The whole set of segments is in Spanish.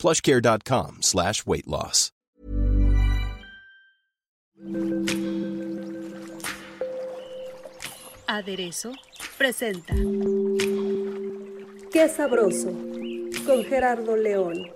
plushcare.com slash weight loss. Aderezo presenta Qué sabroso con Gerardo León.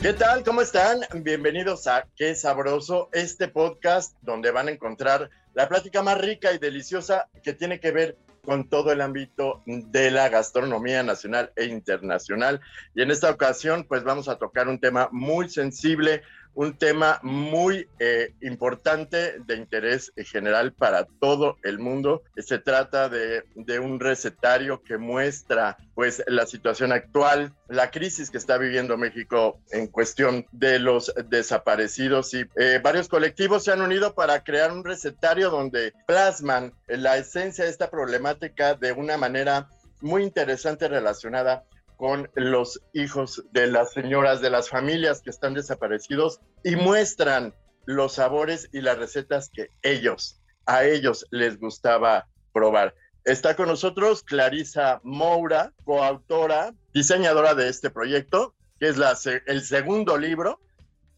¿Qué tal? ¿Cómo están? Bienvenidos a Qué Sabroso, este podcast donde van a encontrar la plática más rica y deliciosa que tiene que ver con todo el ámbito de la gastronomía nacional e internacional. Y en esta ocasión, pues vamos a tocar un tema muy sensible, un tema muy eh, importante de interés general para todo el mundo. Se trata de, un recetario que muestra pues la situación actual, la crisis que está viviendo México en cuestión de los desaparecidos y eh, varios colectivos se han unido para crear un recetario donde plasman la esencia de esta problemática de una manera muy interesante relacionada con los hijos de las señoras de las familias que están desaparecidos y muestran los sabores y las recetas que ellos, a ellos les gustaba probar. Está con nosotros Clarisa Moura, coautora, diseñadora de este proyecto, que es el segundo libro.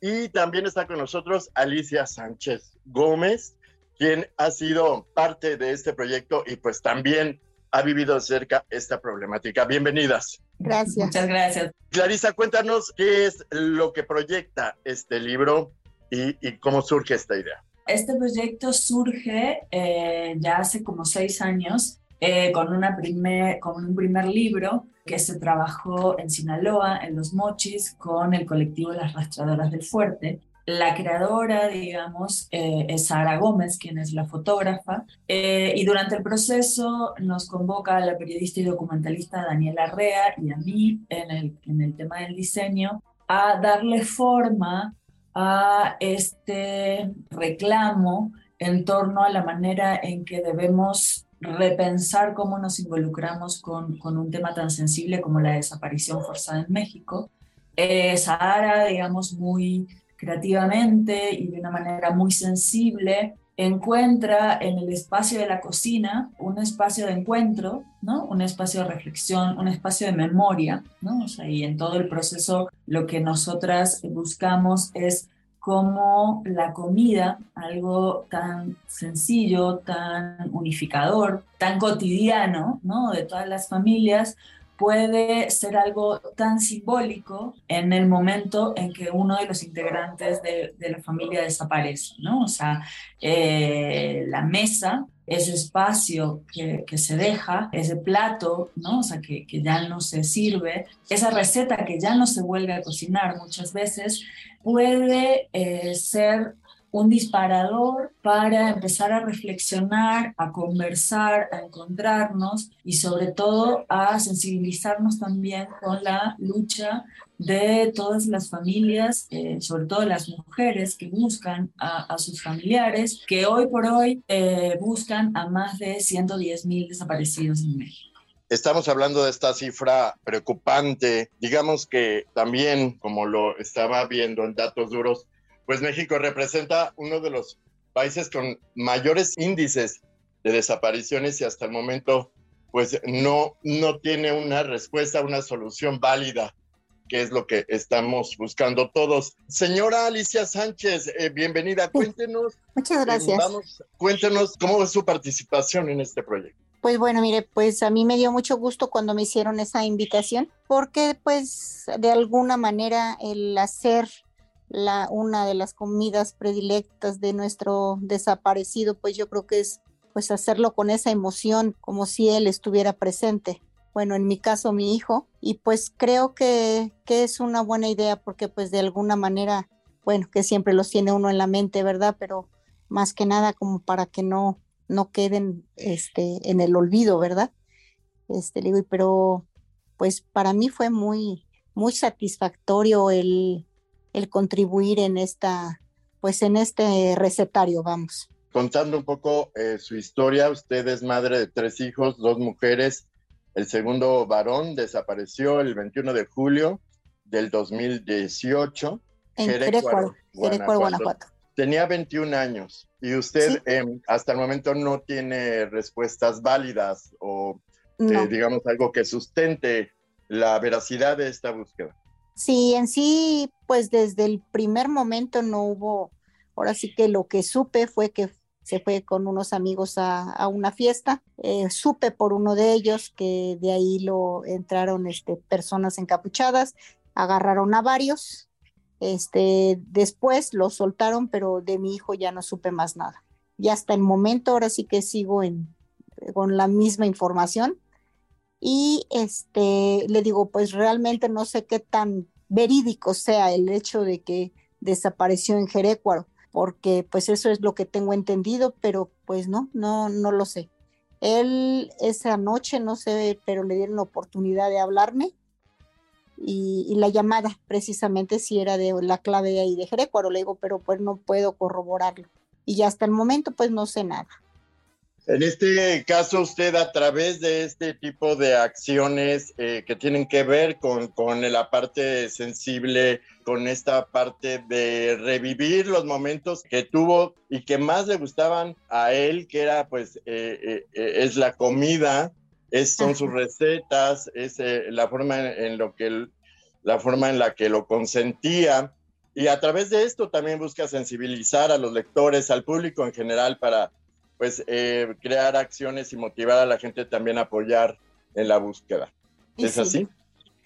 Y también está con nosotros Alicia Sánchez Gómez, quien ha sido parte de este proyecto y pues también ha vivido cerca esta problemática. Bienvenidas. Gracias. Muchas gracias. Clarisa, cuéntanos qué es lo que proyecta este libro y, y cómo surge esta idea. Este proyecto surge eh, ya hace como seis años eh, con, una primer, con un primer libro que se trabajó en Sinaloa, en Los Mochis, con el colectivo Las Rastradoras del Fuerte. La creadora, digamos, eh, es Sara Gómez, quien es la fotógrafa, eh, y durante el proceso nos convoca a la periodista y documentalista Daniela Rea y a mí en el, en el tema del diseño a darle forma a este reclamo en torno a la manera en que debemos repensar cómo nos involucramos con, con, un tema tan sensible como la desaparición forzada en México. Eh, digamos, muy creativamente y de una manera muy sensible, encuentra en el espacio de la cocina un espacio de encuentro, ¿no? un espacio de reflexión, un espacio de memoria. ¿no? Y en todo el proceso lo que nosotras buscamos es cómo la comida, algo tan sencillo, tan unificador, tan cotidiano, ¿no? De todas las familias, puede ser algo tan simbólico en el momento en que uno de los integrantes de, la familia desaparece, ¿no? O sea, eh, la mesa, ese espacio que, se deja, ese plato, ¿no? O sea, que, que ya no se sirve, esa receta que ya no se vuelve a cocinar muchas veces, puede eh, ser un disparador para empezar a reflexionar, a conversar, a encontrarnos y sobre todo a sensibilizarnos también con la lucha de todas las familias, eh, sobre todo las mujeres que buscan a, sus familiares, que hoy por hoy eh, buscan a más de 110 mil desaparecidos en México. Estamos hablando de esta cifra preocupante, digamos que también, como lo estaba viendo en datos duros, pues México representa uno de los países con mayores índices de desapariciones y hasta el momento pues no, no tiene una respuesta, una solución válida, que es lo que estamos buscando todos. Señora Alicia Sánchez, eh, bienvenida, cuéntenos. Muchas gracias. Eh, vamos, cuéntenos cómo es su participación en este proyecto. Pues bueno, mire, pues a mí me dio mucho gusto cuando me hicieron esa invitación, porque pues de alguna manera el hacer la, una de las comidas predilectas de nuestro desaparecido, pues yo creo que es pues hacerlo con esa emoción, como si él estuviera presente. Bueno, en mi caso mi hijo, y pues creo que, que es una buena idea porque pues de alguna manera, bueno, que siempre los tiene uno en la mente, ¿verdad? Pero más que nada como para que no, no queden este, en el olvido, ¿verdad? Este, digo, pero pues para mí fue muy, muy satisfactorio el, el contribuir en esta, pues en este recetario, vamos. Contando un poco eh, su historia, usted es madre de tres hijos, dos mujeres. El segundo varón desapareció el 21 de julio del 2018. En Jerecuaro, Guanajuato. Guanajuato. Tenía 21 años y usted em, hasta el momento no tiene respuestas válidas o eh, digamos algo que sustente la veracidad de esta búsqueda. Sí, en sí, pues desde el primer momento no hubo, ahora sí que lo que supe fue que se fue con unos amigos a, una fiesta. Eh, supe por uno de ellos que de ahí lo entraron este, personas encapuchadas, agarraron a varios. Este, después lo soltaron, pero de mi hijo ya no supe más nada. Y hasta el momento ahora sí que sigo en, con la misma información y este, le digo, pues realmente no sé qué tan verídico sea el hecho de que desapareció en Jerecuaro, porque pues eso es lo que tengo entendido, pero pues no, no, no lo sé. Él esa noche, no sé, pero le dieron la oportunidad de hablarme y, la llamada precisamente si era de la clave ahí de Jerecuaro, le digo, pero pues no puedo corroborarlo. Y hasta el momento pues no sé nada. En este caso, usted a través de este tipo de acciones eh, que tienen que ver con, con, la parte sensible, con esta parte de revivir los momentos que tuvo y que más le gustaban a él, que era pues eh, eh, es la comida, es, son sus recetas, es la forma en, lo que la forma en la que lo consentía. Y a través de esto también busca sensibilizar a los lectores, al público en general para pues eh, crear acciones y motivar a la gente también a apoyar en la búsqueda. ¿Es así?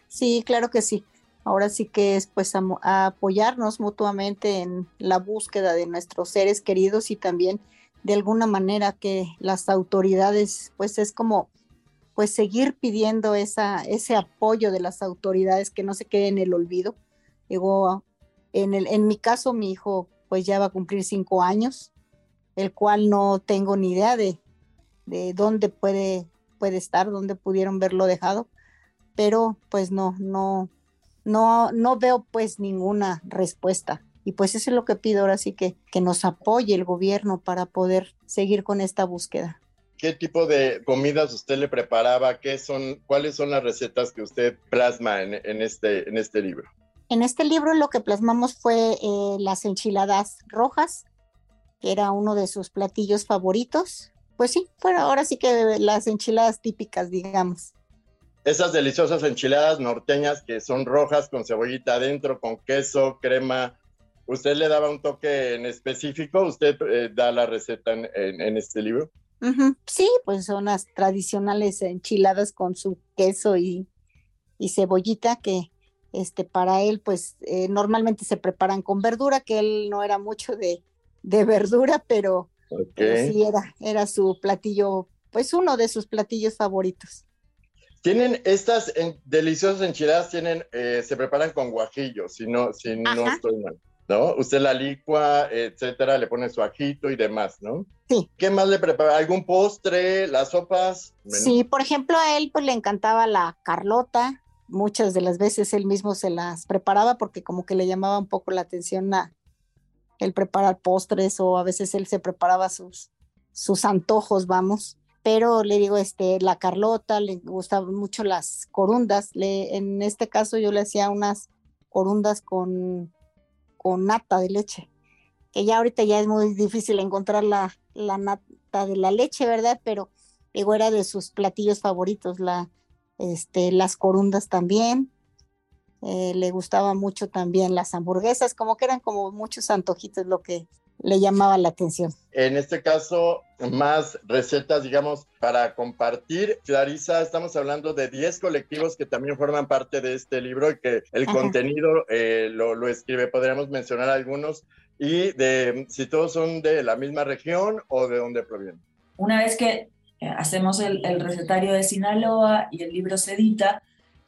Sí, claro que sí. Ahora sí que es pues apoyarnos mutuamente en la búsqueda de nuestros seres queridos y también de alguna manera que las autoridades pues es como pues seguir pidiendo esa, ese apoyo de las autoridades que no se quede en el olvido. Digo, en, el, en mi caso mi hijo pues ya va a cumplir cinco años el cual no tengo ni idea de, de dónde puede, puede estar, dónde pudieron verlo dejado, pero pues no, no, no, no veo pues ninguna respuesta. Y pues eso es lo que pido ahora sí que, que nos apoye el gobierno para poder seguir con esta búsqueda. ¿Qué tipo de comidas usted le preparaba? ¿Qué son, ¿Cuáles son las recetas que usted plasma en, en este, en este libro? En este libro lo que plasmamos fue eh, las enchiladas rojas, era uno de sus platillos favoritos. Pues sí, ahora sí que las enchiladas típicas, digamos. Esas deliciosas enchiladas norteñas que son rojas con cebollita adentro, con queso, crema. ¿Usted le daba un toque en específico? ¿Usted eh, da la receta en, este libro? Sí, pues son las tradicionales enchiladas con su queso y, cebollita que este para él pues eh, normalmente se preparan con verdura, que él no era mucho de, de verdura, pero, sí era, era su platillo, pues uno de sus platillos favoritos. Tienen estas deliciosas enchiladas, tienen, eh, se preparan con guajillo, si no, si no estoy mal. ¿No? Usted la licua, etcétera, le pone su ajito y demás, ¿no? Sí. ¿Qué más le prepara? ¿Algún postre? ¿Las sopas? Sí, por ejemplo, a él pues le encantaba la Carlota. Muchas de las veces él mismo se las preparaba porque como que le llamaba un poco la atención a, el preparar postres o a veces él se preparaba sus, sus antojos, vamos. Pero le digo, este, la Carlota, le gustaban mucho las corundas. Le, en este caso yo le hacía unas corundas con, con nata de leche, que ya ahorita ya es muy difícil encontrar la, la nata de la leche, ¿verdad? Pero digo, era de sus platillos favoritos, la, este, las corundas también. Eh, le gustaba mucho también las hamburguesas, como que eran como muchos antojitos lo que le llamaba la atención. En este caso, más recetas, digamos, para compartir. Clarisa, estamos hablando de 10 colectivos que también forman parte de este libro y que el contenido eh, lo, lo, escribe. Podríamos mencionar algunos y de si todos son de la misma región o de dónde provienen. Una vez que eh, hacemos el, el recetario de Sinaloa y el libro se edita,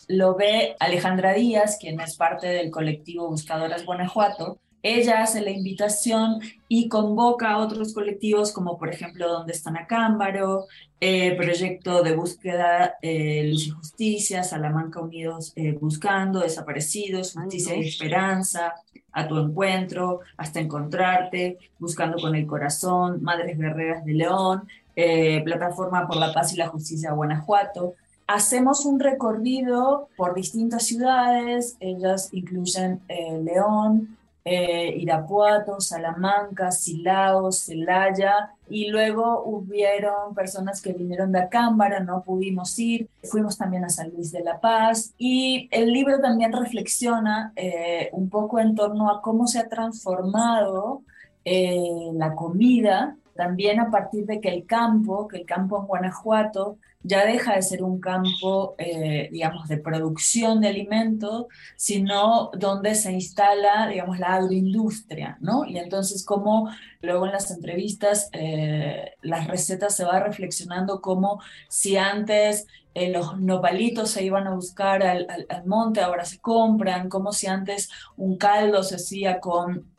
lo ve Alejandra Díaz, quien es parte del colectivo Buscadoras Guanajuato. ella hace la invitación y convoca a otros colectivos como por ejemplo Donde están Acámbaro, eh, Proyecto de Búsqueda eh, Luz y Justicia, Salamanca Unidos eh, Buscando, Desaparecidos, Justicia y Esperanza, A tu Encuentro, Hasta Encontrarte, Buscando con el Corazón, Madres Guerreras de León, eh, Plataforma por la Paz y la Justicia Guanajuato. Hacemos un recorrido por distintas ciudades, ellas incluyen León, eh, Irapuato, Salamanca, Silao, Celaya, y luego hubieron personas que vinieron de Acámbara, no pudimos ir, fuimos también a San Luis de la Paz, y el libro también reflexiona eh, un poco en torno a cómo se ha transformado eh, la comida, también a partir de que el campo, que el campo en Guanajuato, ya deja de ser un campo, eh, digamos, de producción de alimentos, sino donde se instala, digamos, la agroindustria, ¿no? Y entonces, como luego en las entrevistas, eh, las recetas se va reflexionando como si antes eh, los nopalitos se iban a buscar al, al monte, ahora se compran, como si antes un caldo se hacía con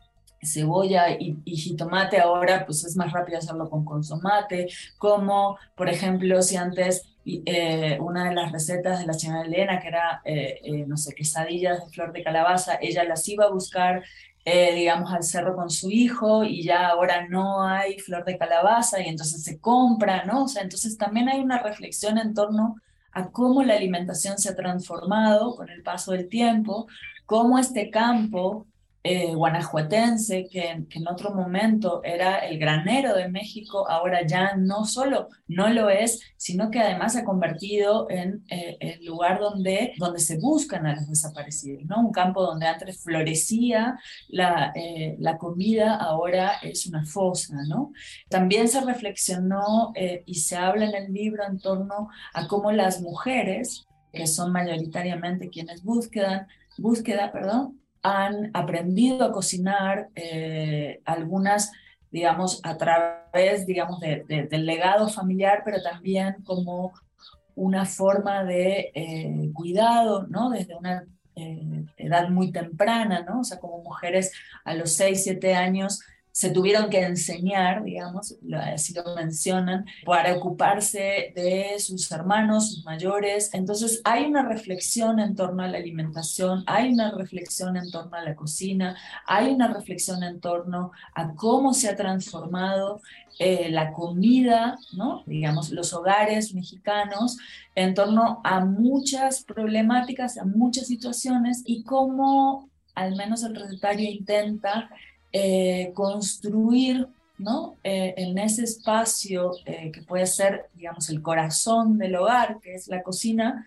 cebolla y, jitomate, ahora pues es más rápido hacerlo con consomate, como por ejemplo si antes eh, una de las recetas de la señora Elena, que era, eh, eh, no sé, quesadillas de flor de calabaza, ella las iba a buscar, digamos, al cerro con su hijo y ya ahora no hay flor de calabaza y entonces se compra, ¿no? O sea, entonces también hay una reflexión en torno a cómo la alimentación se ha transformado con el paso del tiempo, cómo este campo eh, guanajuatense, que, en otro momento era el granero de México, ahora ya no solo no lo es, sino que además se ha convertido en eh, el lugar donde, donde se buscan a los desaparecidos, ¿no? Un campo donde antes florecía la, eh, la comida, ahora es una fosa, ¿no? También se reflexionó y se habla en el libro en torno a cómo las mujeres, que son mayoritariamente quienes buscan, búsqueda, perdón, han aprendido a cocinar, eh, algunas, digamos, a través, digamos, del legado familiar, pero también como una forma de eh, cuidado, ¿no? Desde una eh, edad muy temprana, ¿no? O sea, como mujeres a los 6, 7 años se tuvieron que enseñar, digamos, así lo mencionan, para ocuparse de sus hermanos, sus mayores. Entonces hay una reflexión en torno a la alimentación, hay una reflexión en torno a la cocina, hay una reflexión en torno a cómo se ha transformado eh, la comida, ¿no? digamos, los hogares mexicanos, en torno a muchas problemáticas, a muchas situaciones y cómo al menos el recetario intenta eh, construir ¿no? Eh, en ese espacio eh, que puede ser, digamos, el corazón del hogar, que es la cocina,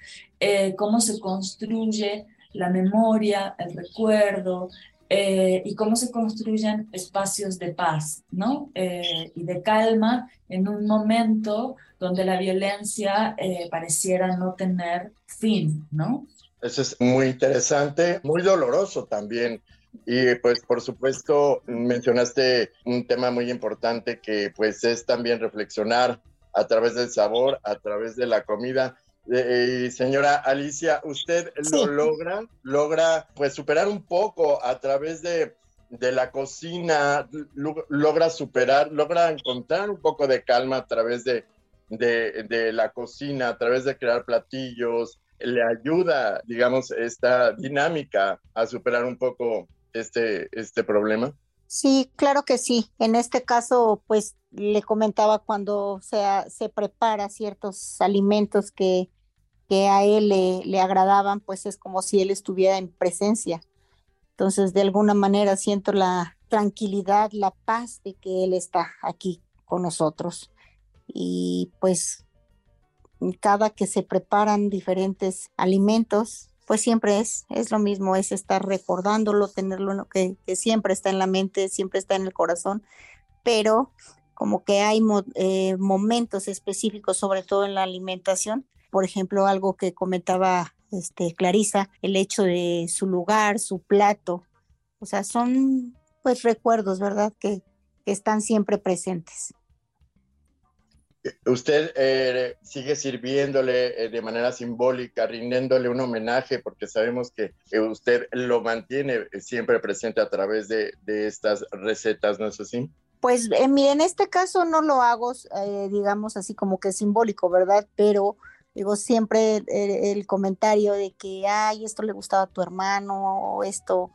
cómo se construye la memoria, el recuerdo, y cómo se construyen espacios de paz ¿no? y de calma en un momento donde la violencia pareciera no tener fin. ¿no? Eso es muy interesante, muy doloroso también y pues por supuesto mencionaste un tema muy importante que pues es también reflexionar a través del sabor, a través de la comida. Eh, señora Alicia, usted lo logra, logra pues superar un poco a través de, de la cocina, logra superar, logra encontrar un poco de calma a través de, de, de la cocina, a través de crear platillos, le ayuda, digamos, esta dinámica a superar un poco este, este problema? Sí, claro que sí. En este caso, pues le comentaba cuando se, se prepara ciertos alimentos que, que a él le, le, agradaban, pues es como si él estuviera en presencia. Entonces, de alguna manera siento la tranquilidad, la paz de que él está aquí con nosotros. Y pues cada que se preparan diferentes alimentos, pues siempre es, es lo mismo, es estar recordándolo, tenerlo que, que siempre está en la mente, siempre está en el corazón, pero como que hay eh, momentos específicos, sobre todo en la alimentación, por ejemplo, algo que comentaba este, Clarisa, el hecho de su lugar, su plato, o sea, son pues recuerdos, ¿verdad? Que, que están siempre presentes. Usted eh, sigue sirviéndole eh, de manera simbólica, rindiéndole un homenaje, porque sabemos que usted lo mantiene siempre presente a través de, estas recetas, ¿no es así? Pues en este caso no lo hago, digamos así como que simbólico, ¿verdad? Pero digo siempre el, comentario de que, ay, esto le gustaba a tu hermano, o esto,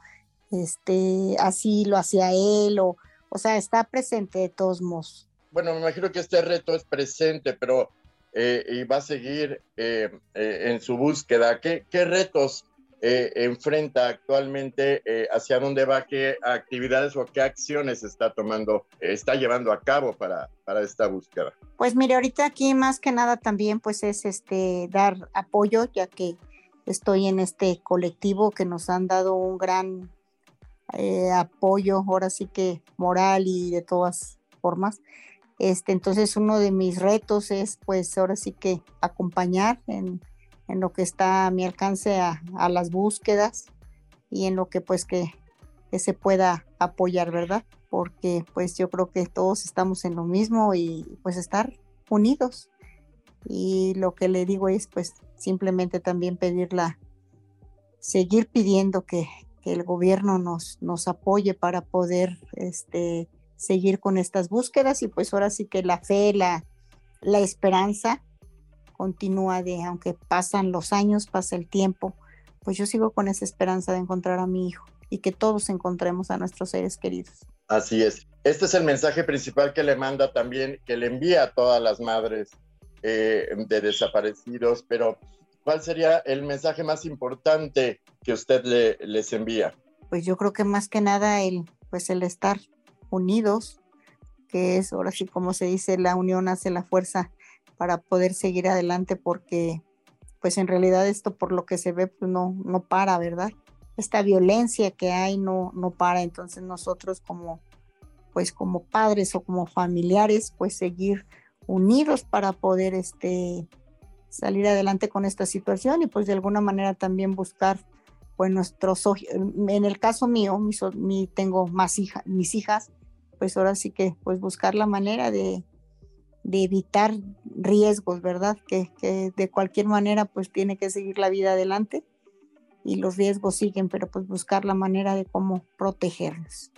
este, así lo hacía él, o, o sea, está presente de todos modos bueno, me imagino que este reto es presente, pero eh, y va a seguir eh, eh, en su búsqueda. ¿Qué, retos enfrenta actualmente? ¿Hacia dónde va? ¿Qué actividades o qué acciones está tomando, está llevando a cabo para, para esta búsqueda? Pues mire, ahorita aquí más que nada también pues es este dar apoyo, ya que estoy en este colectivo que nos han dado un gran apoyo, ahora sí que moral y de todas formas. Este, entonces uno de mis retos es pues ahora sí que acompañar en, lo que está a mi alcance a, las búsquedas y en lo que pues que, se pueda apoyar, ¿verdad? Porque pues yo creo que todos estamos en lo mismo y pues estar unidos. Y lo que le digo es pues simplemente también pedirla, seguir pidiendo que, que el gobierno nos, nos apoye para poder este, seguir con estas búsquedas y pues ahora sí que la fe, la, la esperanza continúa de, aunque pasan los años, pasa el tiempo, pues yo sigo con esa esperanza de encontrar a mi hijo y que todos encontremos a nuestros seres queridos. Así es. Este es el mensaje principal que le manda también, que le envía a todas las madres eh, de desaparecidos, pero ¿cuál sería el mensaje más importante que usted le, les envía? Pues yo creo que más que nada el, pues el estar unidos, que es ahora sí como se dice, la unión hace la fuerza para poder seguir adelante porque pues en realidad esto por lo que se ve pues no, no para, ¿verdad? Esta violencia que hay no, no para, entonces nosotros como pues como padres o como familiares pues seguir unidos para poder este salir adelante con esta situación y pues de alguna manera también buscar pues nuestros en el caso mío mi, tengo más hijas mis hijas pues ahora sí que pues buscar la manera de, evitar riesgos, ¿verdad? Que, que, de cualquier manera pues tiene que seguir la vida adelante y los riesgos siguen, pero pues buscar la manera de cómo protegernos.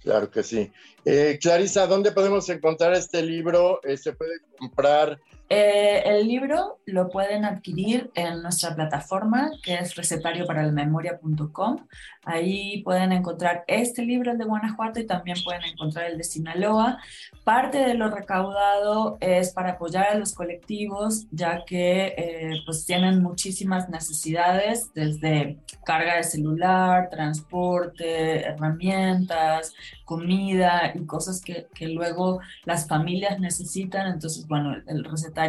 Claro que sí. Eh, Clarisa, ¿dónde podemos encontrar este libro? Eh, ¿Se puede comprar? Eh, el libro lo pueden adquirir en nuestra plataforma que es recetarioparaLamemoria.com. Ahí pueden encontrar este libro, el de Guanajuato, y también pueden encontrar el de Sinaloa. Parte de lo recaudado es para apoyar a los colectivos, ya que pues tienen muchísimas necesidades, desde carga de celular, transporte, herramientas, comida y cosas que, que, luego las familias necesitan. Entonces, bueno, el recetario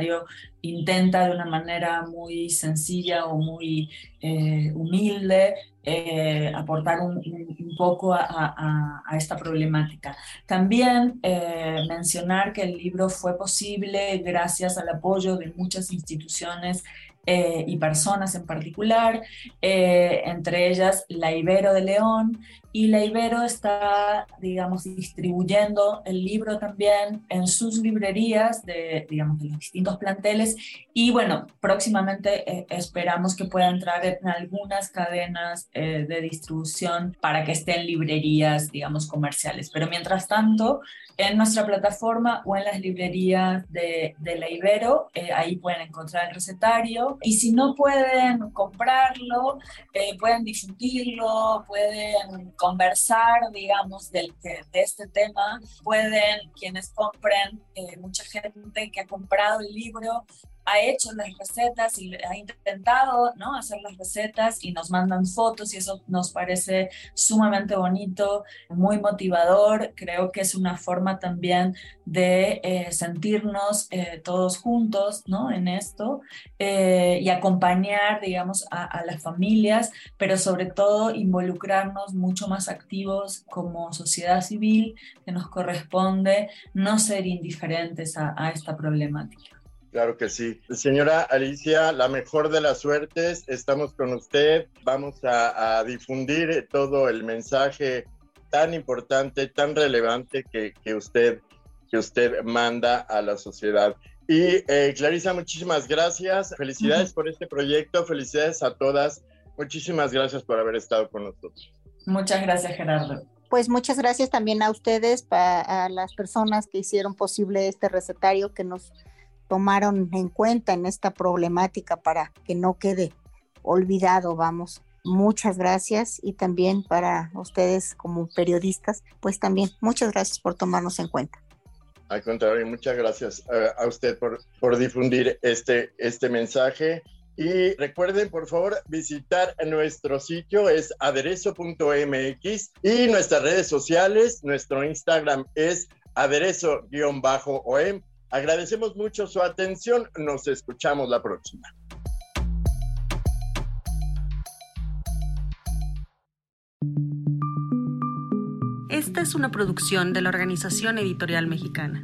intenta de una manera muy sencilla o muy eh, humilde eh, aportar un, poco a, esta problemática. También eh, mencionar que el libro fue posible gracias al apoyo de muchas instituciones y personas en particular, entre ellas la Ibero de León, y la Ibero está, digamos, distribuyendo el libro también en sus librerías de, digamos, de los distintos planteles y bueno, próximamente eh, esperamos que pueda entrar en algunas cadenas eh, de distribución para que esté en librerías, digamos, comerciales. Pero mientras tanto, en nuestra plataforma o en las librerías de, de la Ibero, eh, ahí pueden encontrar el recetario. Y si no pueden comprarlo, pueden difundirlo, pueden conversar, digamos, del, de, de este tema. Pueden, quienes compren, mucha gente que ha comprado el libro, ha hecho las recetas y ha intentado ¿no? hacer las recetas y nos mandan fotos y eso nos parece sumamente bonito, muy motivador. Creo que es una forma también de eh, sentirnos eh, todos juntos ¿no? en esto eh, y acompañar, digamos, a, las familias, pero sobre todo involucrarnos mucho más activos como sociedad civil que nos corresponde no ser indiferentes a esta problemática. Claro que sí. Señora Alicia, la mejor de las suertes. Estamos con usted. Vamos a, difundir todo el mensaje tan importante, tan relevante que, usted que usted manda a la sociedad. Y eh, Clarisa, muchísimas gracias. Felicidades por este proyecto. Felicidades a todas. Muchísimas gracias por haber estado con nosotros. Muchas gracias, Gerardo. Pues muchas gracias también a ustedes, a las personas que hicieron posible este recetario, que nos tomaron en cuenta en esta problemática para que no quede olvidado, vamos. Muchas gracias y también para ustedes como periodistas, pues también muchas gracias por tomarnos en cuenta. Al contrario, muchas gracias a usted por, por difundir este, este mensaje. Y recuerden, por favor, visitar nuestro sitio, es aderezo.mx y nuestras redes sociales, nuestro Instagram es aderezo-om. Agradecemos mucho su atención, nos escuchamos la próxima. Esta es una producción de la Organización Editorial Mexicana.